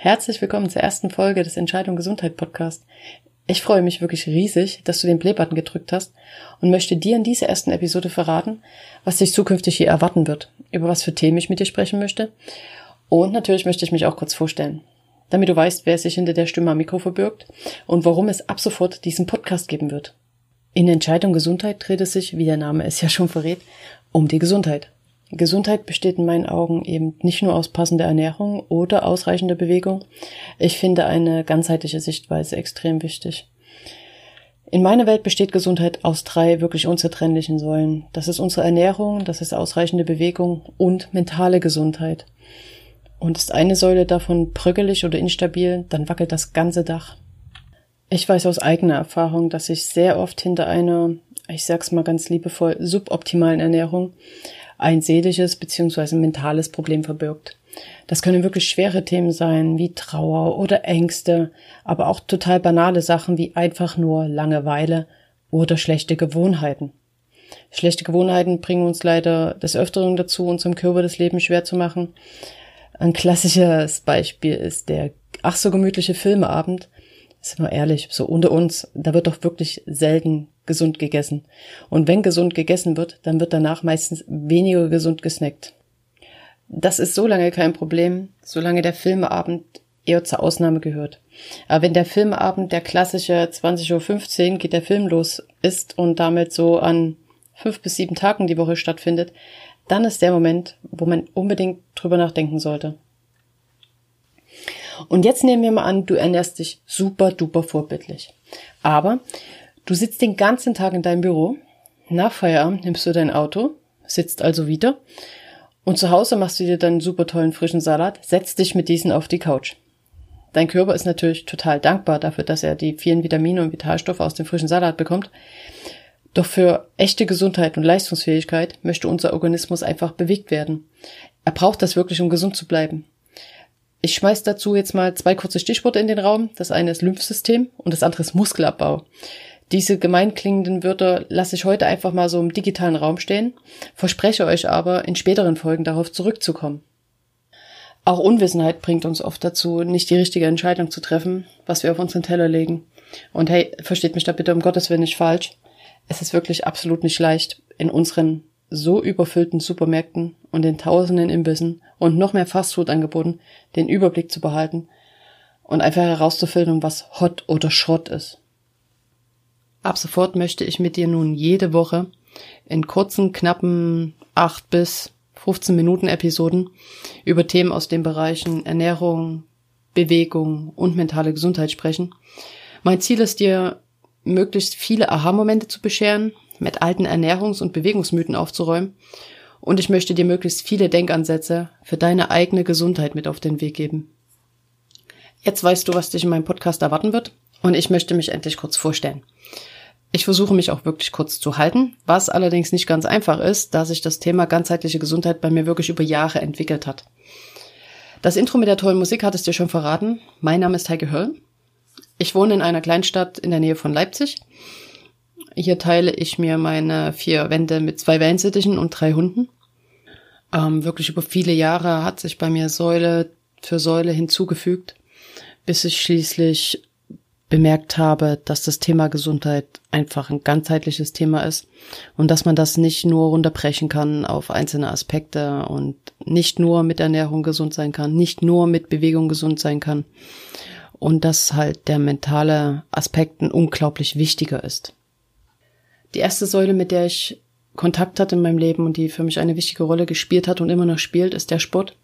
Herzlich willkommen zur ersten Folge des Entscheidung Gesundheit Podcast. Ich freue mich wirklich riesig, dass du den Playbutton gedrückt hast und möchte dir in dieser ersten Episode verraten, was dich zukünftig hier erwarten wird, über was für Themen ich mit dir sprechen möchte. Und natürlich möchte ich mich auch kurz vorstellen, damit du weißt, wer sich hinter der Stimme am Mikro verbirgt und warum es ab sofort diesen Podcast geben wird. In Entscheidung Gesundheit dreht es sich, wie der Name es ja schon verrät, um die Gesundheit. Gesundheit besteht in meinen Augen eben nicht nur aus passender Ernährung oder ausreichender Bewegung. Ich finde eine ganzheitliche Sichtweise extrem wichtig. In meiner Welt besteht Gesundheit aus drei wirklich unzertrennlichen Säulen. Das ist unsere Ernährung, das ist ausreichende Bewegung und mentale Gesundheit. Und ist eine Säule davon bröckelig oder instabil, dann wackelt das ganze Dach. Ich weiß aus eigener Erfahrung, dass ich sehr oft hinter einer, ich sag's mal ganz liebevoll, suboptimalen Ernährung ein seelisches bzw. mentales Problem verbirgt. Das können wirklich schwere Themen sein, wie Trauer oder Ängste, aber auch total banale Sachen wie einfach nur Langeweile oder schlechte Gewohnheiten. Schlechte Gewohnheiten bringen uns leider des Öfteren dazu, unserem Körper das Leben schwer zu machen. Ein klassisches Beispiel ist der ach so gemütliche Filmeabend. Sind wir ehrlich, so unter uns, da wird doch wirklich selten gesund gegessen. Und wenn gesund gegessen wird, dann wird danach meistens weniger gesund gesnackt. Das ist so lange kein Problem, solange der Filmeabend eher zur Ausnahme gehört. Aber wenn der Filmeabend der klassische 20.15 Uhr geht der Film los ist und damit so an fünf bis sieben Tagen die Woche stattfindet, dann ist der Moment, wo man unbedingt drüber nachdenken sollte. Und jetzt nehmen wir mal an, du ernährst dich super duper vorbildlich. Aber Du sitzt den ganzen Tag in deinem Büro. Nach Feierabend nimmst du dein Auto, sitzt also wieder. Und zu Hause machst du dir dann einen super tollen frischen Salat, setzt dich mit diesen auf die Couch. Dein Körper ist natürlich total dankbar dafür, dass er die vielen Vitamine und Vitalstoffe aus dem frischen Salat bekommt. Doch für echte Gesundheit und Leistungsfähigkeit möchte unser Organismus einfach bewegt werden. Er braucht das wirklich, um gesund zu bleiben. Ich schmeiß dazu jetzt mal zwei kurze Stichworte in den Raum. Das eine ist Lymphsystem und das andere ist Muskelabbau. Diese gemeinklingenden Wörter lasse ich heute einfach mal so im digitalen Raum stehen, verspreche euch aber, in späteren Folgen darauf zurückzukommen. Auch Unwissenheit bringt uns oft dazu, nicht die richtige Entscheidung zu treffen, was wir auf unseren Teller legen. Und hey, versteht mich da bitte um Gottes Willen nicht falsch. Es ist wirklich absolut nicht leicht, in unseren so überfüllten Supermärkten und den tausenden Imbissen und noch mehr Fastfood-Angeboten den Überblick zu behalten und einfach herauszufiltern, was Hot oder Schrott ist. Ab sofort möchte ich mit dir nun jede Woche in kurzen, knappen acht bis 15 Minuten Episoden über Themen aus den Bereichen Ernährung, Bewegung und mentale Gesundheit sprechen. Mein Ziel ist dir, möglichst viele Aha-Momente zu bescheren, mit alten Ernährungs- und Bewegungsmythen aufzuräumen und ich möchte dir möglichst viele Denkansätze für deine eigene Gesundheit mit auf den Weg geben. Jetzt weißt du, was dich in meinem Podcast erwarten wird und ich möchte mich endlich kurz vorstellen. Ich versuche mich auch wirklich kurz zu halten, was allerdings nicht ganz einfach ist, da sich das Thema ganzheitliche Gesundheit bei mir wirklich über Jahre entwickelt hat. Das Intro mit der tollen Musik hat es dir schon verraten. Mein Name ist Heike Höll. Ich wohne in einer Kleinstadt in der Nähe von Leipzig. Hier teile ich mir meine vier Wände mit zwei Wellensittichen und drei Hunden. Ähm, wirklich über viele Jahre hat sich bei mir Säule für Säule hinzugefügt, bis ich schließlich bemerkt habe, dass das Thema Gesundheit einfach ein ganzheitliches Thema ist und dass man das nicht nur runterbrechen kann auf einzelne Aspekte und nicht nur mit Ernährung gesund sein kann, nicht nur mit Bewegung gesund sein kann und dass halt der mentale Aspekt ein unglaublich wichtiger ist. Die erste Säule, mit der ich Kontakt hatte in meinem Leben und die für mich eine wichtige Rolle gespielt hat und immer noch spielt, ist der Sport.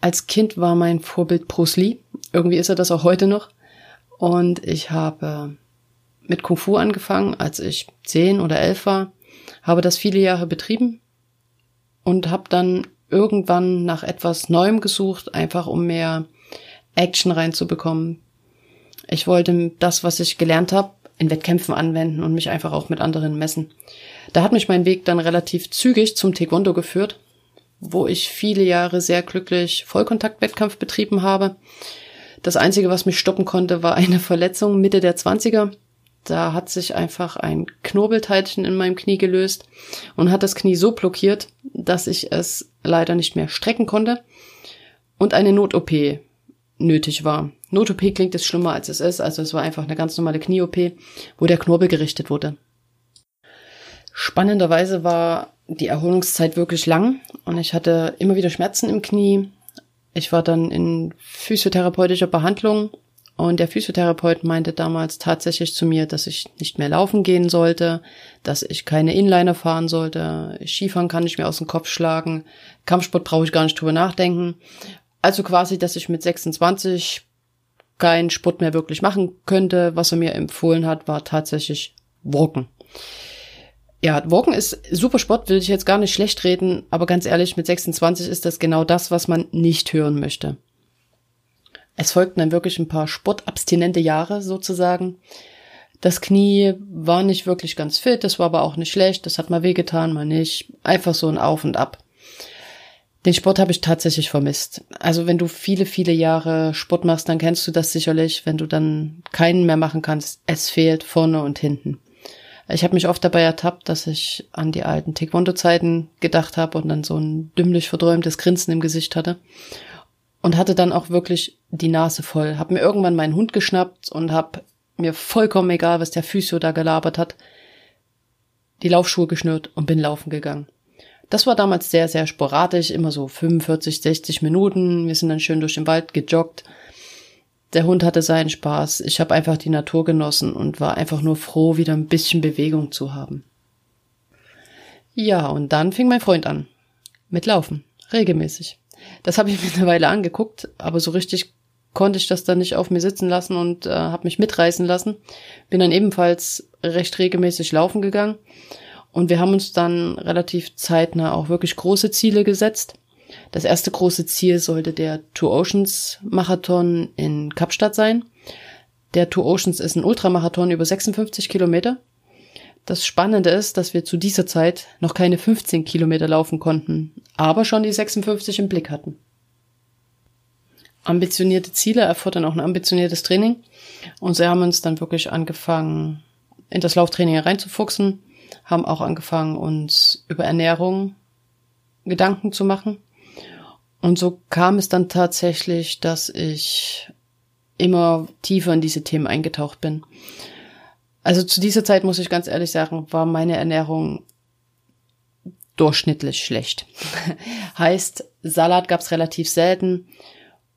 Als Kind war mein Vorbild Bruce Lee. Irgendwie ist er das auch heute noch. Und ich habe mit Kung Fu angefangen, als ich zehn oder elf war, habe das viele Jahre betrieben und habe dann irgendwann nach etwas Neuem gesucht, einfach um mehr Action reinzubekommen. Ich wollte das, was ich gelernt habe, in Wettkämpfen anwenden und mich einfach auch mit anderen messen. Da hat mich mein Weg dann relativ zügig zum Taekwondo geführt, wo ich viele Jahre sehr glücklich Vollkontaktwettkampf betrieben habe. Das Einzige, was mich stoppen konnte, war eine Verletzung Mitte der 20er. Da hat sich einfach ein Knobelteilchen in meinem Knie gelöst und hat das Knie so blockiert, dass ich es leider nicht mehr strecken konnte und eine Not-OP nötig war. Not-OP klingt jetzt schlimmer als es ist, also es war einfach eine ganz normale Knie-OP, wo der Knorpel gerichtet wurde. Spannenderweise war die Erholungszeit wirklich lang und ich hatte immer wieder Schmerzen im Knie. Ich war dann in physiotherapeutischer Behandlung und der Physiotherapeut meinte damals tatsächlich zu mir, dass ich nicht mehr laufen gehen sollte, dass ich keine Inliner fahren sollte, Skifahren kann ich mir aus dem Kopf schlagen, Kampfsport brauche ich gar nicht drüber nachdenken. Also quasi, dass ich mit 26 keinen Sport mehr wirklich machen könnte. Was er mir empfohlen hat, war tatsächlich Walken. Ja, Walken ist super Sport, will ich jetzt gar nicht schlecht reden, aber ganz ehrlich, mit 26 ist das genau das, was man nicht hören möchte. Es folgten dann wirklich ein paar sportabstinente Jahre sozusagen. Das Knie war nicht wirklich ganz fit, das war aber auch nicht schlecht, das hat mal wehgetan, mal nicht. Einfach so ein Auf und Ab. Den Sport habe ich tatsächlich vermisst. Also wenn du viele, viele Jahre Sport machst, dann kennst du das sicherlich, wenn du dann keinen mehr machen kannst. Es fehlt vorne und hinten. Ich habe mich oft dabei ertappt, dass ich an die alten Taekwondo-Zeiten gedacht habe und dann so ein dümmlich verdräumtes Grinsen im Gesicht hatte und hatte dann auch wirklich die Nase voll. Hab mir irgendwann meinen Hund geschnappt und hab mir vollkommen egal, was der Physio da gelabert hat, die Laufschuhe geschnürt und bin laufen gegangen. Das war damals sehr, sehr sporadisch, immer so 45, 60 Minuten. Wir sind dann schön durch den Wald gejoggt. Der Hund hatte seinen Spaß. Ich habe einfach die Natur genossen und war einfach nur froh, wieder ein bisschen Bewegung zu haben. Ja, und dann fing mein Freund an. Mit Laufen. Regelmäßig. Das habe ich mir eine Weile angeguckt, aber so richtig konnte ich das dann nicht auf mir sitzen lassen und äh, habe mich mitreißen lassen. Bin dann ebenfalls recht regelmäßig laufen gegangen und wir haben uns dann relativ zeitnah auch wirklich große Ziele gesetzt. Das erste große Ziel sollte der Two Oceans Marathon in Kapstadt sein. Der Two Oceans ist ein Ultramarathon über 56 Kilometer das Spannende ist, dass wir zu dieser Zeit noch keine 15 Kilometer laufen konnten, aber schon die 56 im Blick hatten. Ambitionierte Ziele erfordern auch ein ambitioniertes Training. Und sie haben uns dann wirklich angefangen, in das Lauftraining reinzufuchsen, haben auch angefangen, uns über Ernährung Gedanken zu machen. Und so kam es dann tatsächlich, dass ich immer tiefer in diese Themen eingetaucht bin. Also zu dieser Zeit muss ich ganz ehrlich sagen, war meine Ernährung durchschnittlich schlecht. heißt, Salat gab's relativ selten.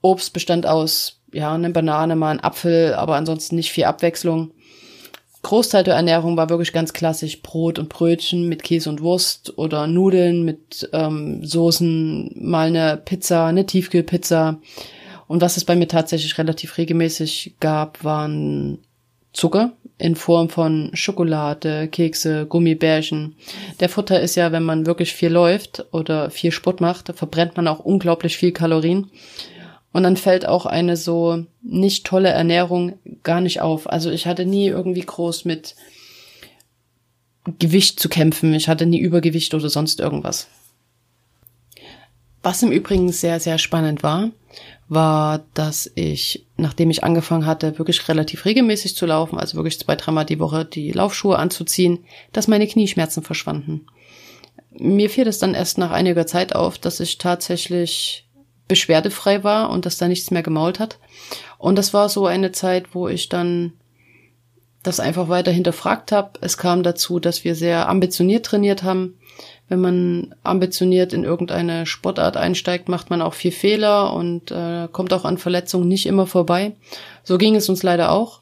Obst bestand aus, ja, eine Banane, mal ein Apfel, aber ansonsten nicht viel Abwechslung. Großteil der Ernährung war wirklich ganz klassisch Brot und Brötchen mit Käse und Wurst oder Nudeln mit ähm, Soßen, mal eine Pizza, eine Tiefkühlpizza. Und was es bei mir tatsächlich relativ regelmäßig gab, waren Zucker in Form von Schokolade, Kekse, Gummibärchen. Der Vorteil ist ja, wenn man wirklich viel läuft oder viel Sport macht, verbrennt man auch unglaublich viel Kalorien. Und dann fällt auch eine so nicht tolle Ernährung gar nicht auf. Also ich hatte nie irgendwie groß mit Gewicht zu kämpfen. Ich hatte nie Übergewicht oder sonst irgendwas. Was im Übrigen sehr, sehr spannend war, war, dass ich, nachdem ich angefangen hatte, wirklich relativ regelmäßig zu laufen, also wirklich zwei, dreimal die Woche die Laufschuhe anzuziehen, dass meine Knieschmerzen verschwanden. Mir fiel das dann erst nach einiger Zeit auf, dass ich tatsächlich beschwerdefrei war und dass da nichts mehr gemault hat. Und das war so eine Zeit, wo ich dann das einfach weiter hinterfragt habe. Es kam dazu, dass wir sehr ambitioniert trainiert haben wenn man ambitioniert in irgendeine Sportart einsteigt, macht man auch viel Fehler und äh, kommt auch an Verletzungen nicht immer vorbei. So ging es uns leider auch.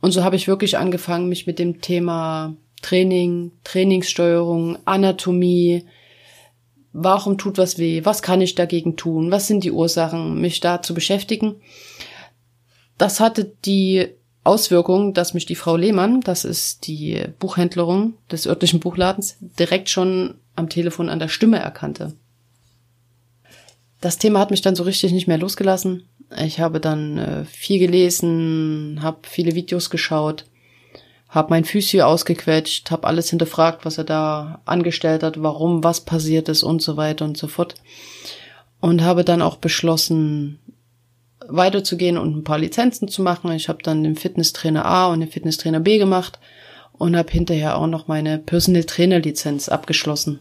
Und so habe ich wirklich angefangen, mich mit dem Thema Training, Trainingssteuerung, Anatomie, warum tut was weh, was kann ich dagegen tun, was sind die Ursachen, mich da zu beschäftigen. Das hatte die Auswirkung, dass mich die Frau Lehmann, das ist die Buchhändlerin des örtlichen Buchladens, direkt schon am Telefon an der Stimme erkannte. Das Thema hat mich dann so richtig nicht mehr losgelassen Ich habe dann äh, viel gelesen, habe viele Videos geschaut, habe mein Physio ausgequetscht, habe alles hinterfragt, was er da angestellt hat, warum was passiert ist und so weiter und so fort. Und habe dann auch beschlossen, weiterzugehen und ein paar Lizenzen zu machen. Ich habe dann den Fitnesstrainer A und den Fitnesstrainer B gemacht und habe hinterher auch noch meine Personal Trainer Lizenz abgeschlossen.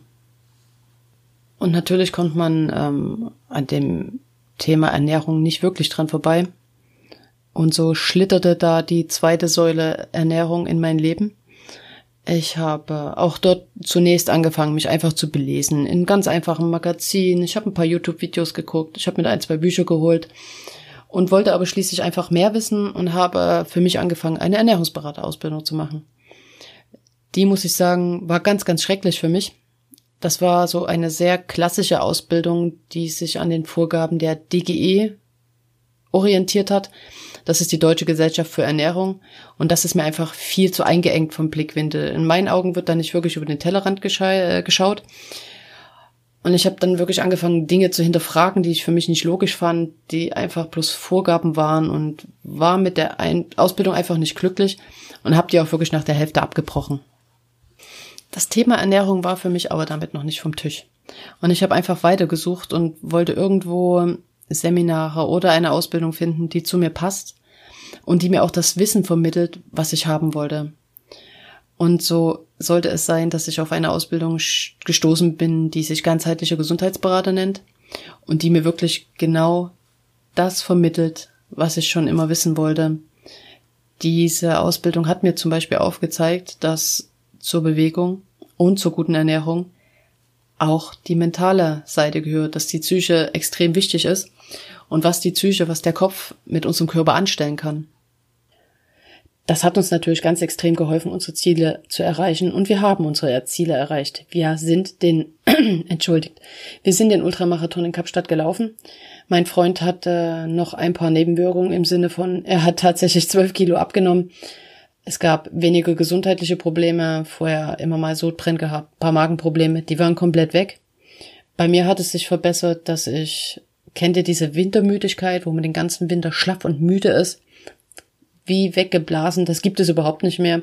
Und natürlich konnte man ähm, an dem Thema Ernährung nicht wirklich dran vorbei. Und so schlitterte da die zweite Säule Ernährung in mein Leben. Ich habe auch dort zunächst angefangen, mich einfach zu belesen in ganz einfachen Magazinen. Ich habe ein paar YouTube-Videos geguckt, ich habe mir ein, zwei Bücher geholt und wollte aber schließlich einfach mehr wissen und habe für mich angefangen, eine Ernährungsberaterausbildung zu machen. Die, muss ich sagen, war ganz, ganz schrecklich für mich. Das war so eine sehr klassische Ausbildung, die sich an den Vorgaben der DGE orientiert hat. Das ist die Deutsche Gesellschaft für Ernährung. Und das ist mir einfach viel zu eingeengt vom Blickwinkel. In meinen Augen wird da nicht wirklich über den Tellerrand äh, geschaut. Und ich habe dann wirklich angefangen, Dinge zu hinterfragen, die ich für mich nicht logisch fand, die einfach bloß Vorgaben waren und war mit der Ein Ausbildung einfach nicht glücklich und habe die auch wirklich nach der Hälfte abgebrochen. Das Thema Ernährung war für mich aber damit noch nicht vom Tisch. Und ich habe einfach weitergesucht und wollte irgendwo Seminare oder eine Ausbildung finden, die zu mir passt und die mir auch das Wissen vermittelt, was ich haben wollte. Und so sollte es sein, dass ich auf eine Ausbildung gestoßen bin, die sich ganzheitlicher Gesundheitsberater nennt und die mir wirklich genau das vermittelt, was ich schon immer wissen wollte. Diese Ausbildung hat mir zum Beispiel aufgezeigt, dass zur Bewegung und zur guten Ernährung auch die mentale Seite gehört, dass die Psyche extrem wichtig ist und was die Psyche, was der Kopf mit unserem Körper anstellen kann. Das hat uns natürlich ganz extrem geholfen, unsere Ziele zu erreichen und wir haben unsere Ziele erreicht. Wir sind den, entschuldigt, wir sind den Ultramarathon in Kapstadt gelaufen. Mein Freund hatte noch ein paar Nebenwirkungen im Sinne von, er hat tatsächlich zwölf Kilo abgenommen. Es gab wenige gesundheitliche Probleme, vorher immer mal Sodbrennen gehabt, paar Magenprobleme, die waren komplett weg. Bei mir hat es sich verbessert, dass ich, kennt ihr diese Wintermüdigkeit, wo man den ganzen Winter schlaff und müde ist? Wie weggeblasen, das gibt es überhaupt nicht mehr.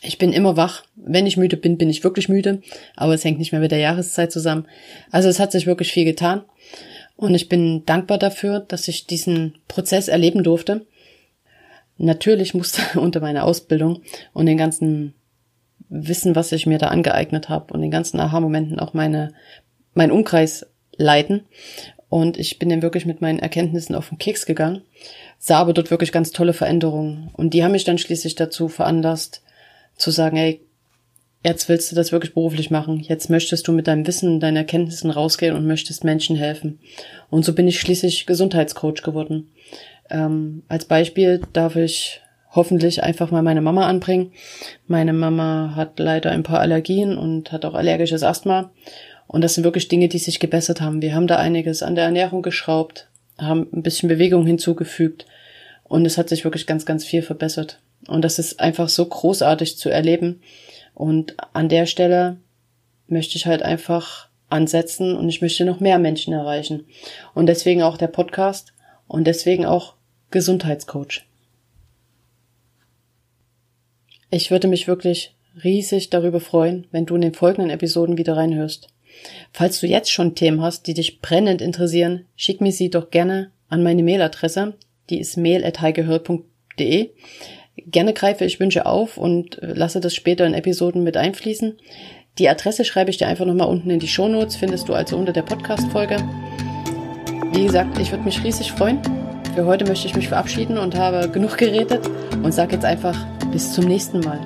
Ich bin immer wach. Wenn ich müde bin, bin ich wirklich müde. Aber es hängt nicht mehr mit der Jahreszeit zusammen. Also es hat sich wirklich viel getan. Und ich bin dankbar dafür, dass ich diesen Prozess erleben durfte natürlich musste unter meiner Ausbildung und den ganzen Wissen, was ich mir da angeeignet habe und den ganzen Aha-Momenten auch meine, mein Umkreis leiten. Und ich bin dann wirklich mit meinen Erkenntnissen auf den Keks gegangen, sah aber dort wirklich ganz tolle Veränderungen. Und die haben mich dann schließlich dazu veranlasst, zu sagen, ey, jetzt willst du das wirklich beruflich machen. Jetzt möchtest du mit deinem Wissen, deinen Erkenntnissen rausgehen und möchtest Menschen helfen. Und so bin ich schließlich Gesundheitscoach geworden. Ähm, als Beispiel darf ich hoffentlich einfach mal meine Mama anbringen. Meine Mama hat leider ein paar Allergien und hat auch allergisches Asthma. Und das sind wirklich Dinge, die sich gebessert haben. Wir haben da einiges an der Ernährung geschraubt, haben ein bisschen Bewegung hinzugefügt und es hat sich wirklich ganz, ganz viel verbessert. Und das ist einfach so großartig zu erleben. Und an der Stelle möchte ich halt einfach ansetzen und ich möchte noch mehr Menschen erreichen. Und deswegen auch der Podcast und deswegen auch Gesundheitscoach. Ich würde mich wirklich riesig darüber freuen, wenn du in den folgenden Episoden wieder reinhörst. Falls du jetzt schon Themen hast, die dich brennend interessieren, schick mir sie doch gerne an meine Mailadresse. Die ist mail.heigehör.de. Gerne greife ich Wünsche auf und lasse das später in Episoden mit einfließen. Die Adresse schreibe ich dir einfach nochmal unten in die Shownotes, findest du also unter der Podcast-Folge. Wie gesagt, ich würde mich riesig freuen. Für heute möchte ich mich verabschieden und habe genug geredet und sage jetzt einfach bis zum nächsten Mal.